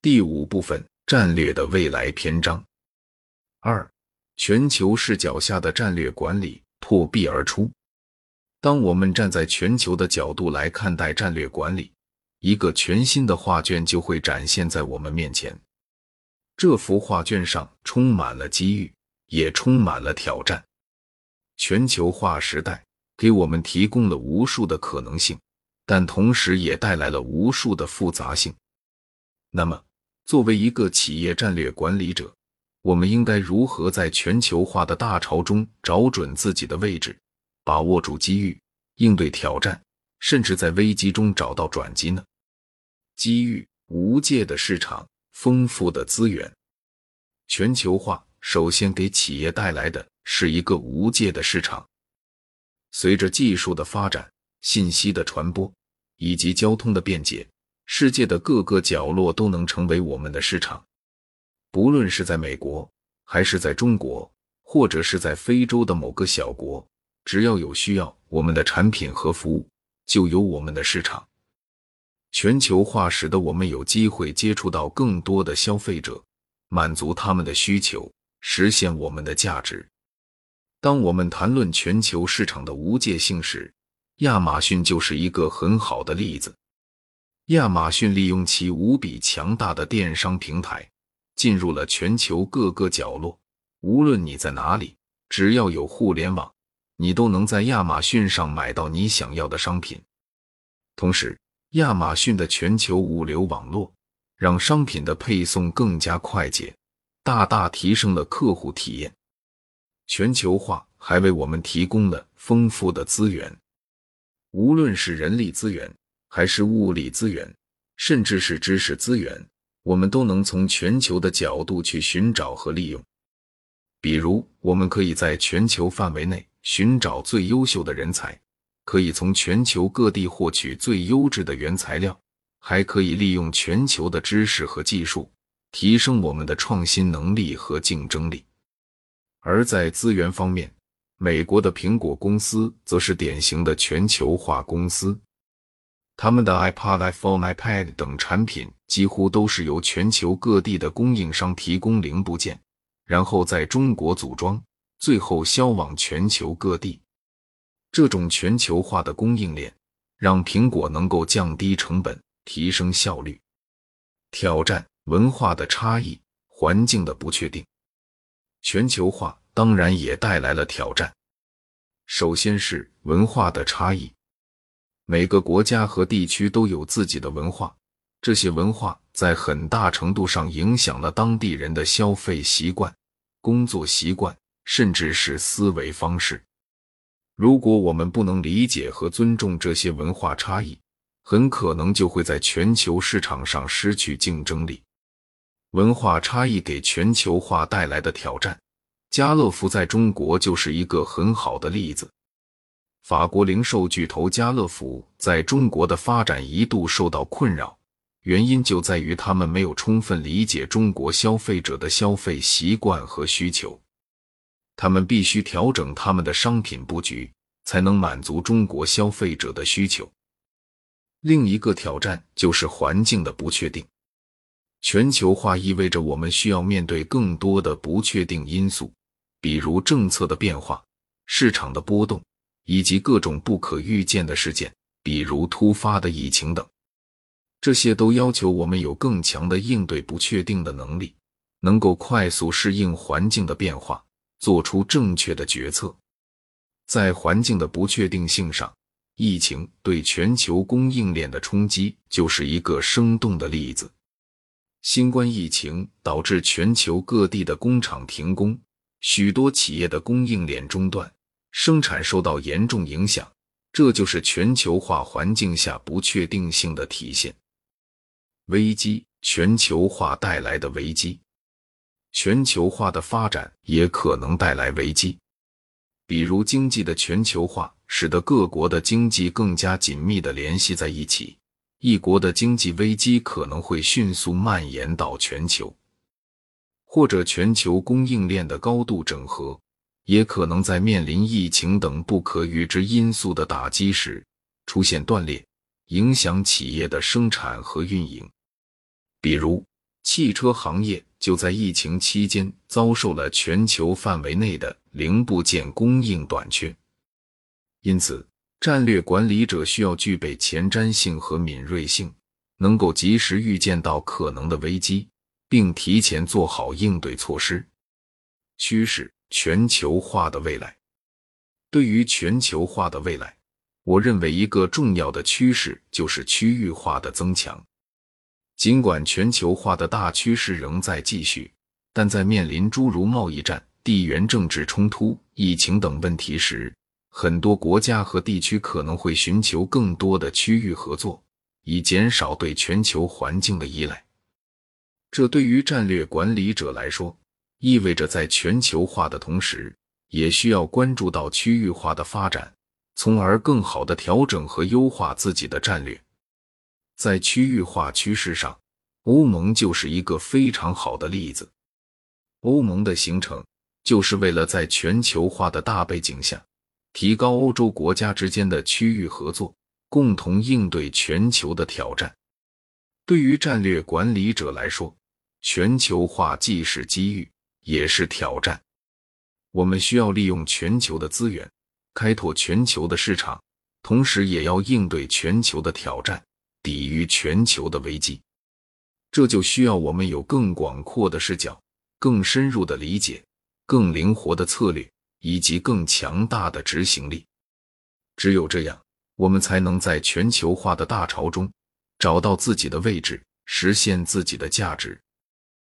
第五部分：战略的未来篇章。二、全球视角下的战略管理破壁而出。当我们站在全球的角度来看待战略管理，一个全新的画卷就会展现在我们面前。这幅画卷上充满了机遇，也充满了挑战。全球化时代给我们提供了无数的可能性，但同时也带来了无数的复杂性。那么，作为一个企业战略管理者，我们应该如何在全球化的大潮中找准自己的位置，把握住机遇，应对挑战，甚至在危机中找到转机呢？机遇：无界的市场，丰富的资源。全球化首先给企业带来的是一个无界的市场。随着技术的发展、信息的传播以及交通的便捷。世界的各个角落都能成为我们的市场，不论是在美国，还是在中国，或者是在非洲的某个小国，只要有需要我们的产品和服务，就有我们的市场。全球化使得我们有机会接触到更多的消费者，满足他们的需求，实现我们的价值。当我们谈论全球市场的无界性时，亚马逊就是一个很好的例子。亚马逊利用其无比强大的电商平台，进入了全球各个角落。无论你在哪里，只要有互联网，你都能在亚马逊上买到你想要的商品。同时，亚马逊的全球物流网络让商品的配送更加快捷，大大提升了客户体验。全球化还为我们提供了丰富的资源，无论是人力资源。还是物理资源，甚至是知识资源，我们都能从全球的角度去寻找和利用。比如，我们可以在全球范围内寻找最优秀的人才，可以从全球各地获取最优质的原材料，还可以利用全球的知识和技术，提升我们的创新能力和竞争力。而在资源方面，美国的苹果公司则是典型的全球化公司。他们的 iPod、iPhone、iPad 等产品几乎都是由全球各地的供应商提供零部件，然后在中国组装，最后销往全球各地。这种全球化的供应链让苹果能够降低成本、提升效率。挑战：文化的差异、环境的不确定。全球化当然也带来了挑战。首先是文化的差异。每个国家和地区都有自己的文化，这些文化在很大程度上影响了当地人的消费习惯、工作习惯，甚至是思维方式。如果我们不能理解和尊重这些文化差异，很可能就会在全球市场上失去竞争力。文化差异给全球化带来的挑战，家乐福在中国就是一个很好的例子。法国零售巨头家乐福在中国的发展一度受到困扰，原因就在于他们没有充分理解中国消费者的消费习惯和需求。他们必须调整他们的商品布局，才能满足中国消费者的需求。另一个挑战就是环境的不确定。全球化意味着我们需要面对更多的不确定因素，比如政策的变化、市场的波动。以及各种不可预见的事件，比如突发的疫情等，这些都要求我们有更强的应对不确定的能力，能够快速适应环境的变化，做出正确的决策。在环境的不确定性上，疫情对全球供应链的冲击就是一个生动的例子。新冠疫情导致全球各地的工厂停工，许多企业的供应链中断。生产受到严重影响，这就是全球化环境下不确定性的体现。危机，全球化带来的危机，全球化的发展也可能带来危机。比如，经济的全球化使得各国的经济更加紧密的联系在一起，一国的经济危机可能会迅速蔓延到全球，或者全球供应链的高度整合。也可能在面临疫情等不可预知因素的打击时出现断裂，影响企业的生产和运营。比如，汽车行业就在疫情期间遭受了全球范围内的零部件供应短缺，因此，战略管理者需要具备前瞻性和敏锐性，能够及时预见到可能的危机，并提前做好应对措施。趋势：全球化的未来。对于全球化的未来，我认为一个重要的趋势就是区域化的增强。尽管全球化的大趋势仍在继续，但在面临诸如贸易战、地缘政治冲突、疫情等问题时，很多国家和地区可能会寻求更多的区域合作，以减少对全球环境的依赖。这对于战略管理者来说，意味着在全球化的同时，也需要关注到区域化的发展，从而更好的调整和优化自己的战略。在区域化趋势上，欧盟就是一个非常好的例子。欧盟的形成就是为了在全球化的大背景下，提高欧洲国家之间的区域合作，共同应对全球的挑战。对于战略管理者来说，全球化既是机遇，也是挑战。我们需要利用全球的资源，开拓全球的市场，同时也要应对全球的挑战。抵御全球的危机，这就需要我们有更广阔的视角、更深入的理解、更灵活的策略以及更强大的执行力。只有这样，我们才能在全球化的大潮中找到自己的位置，实现自己的价值。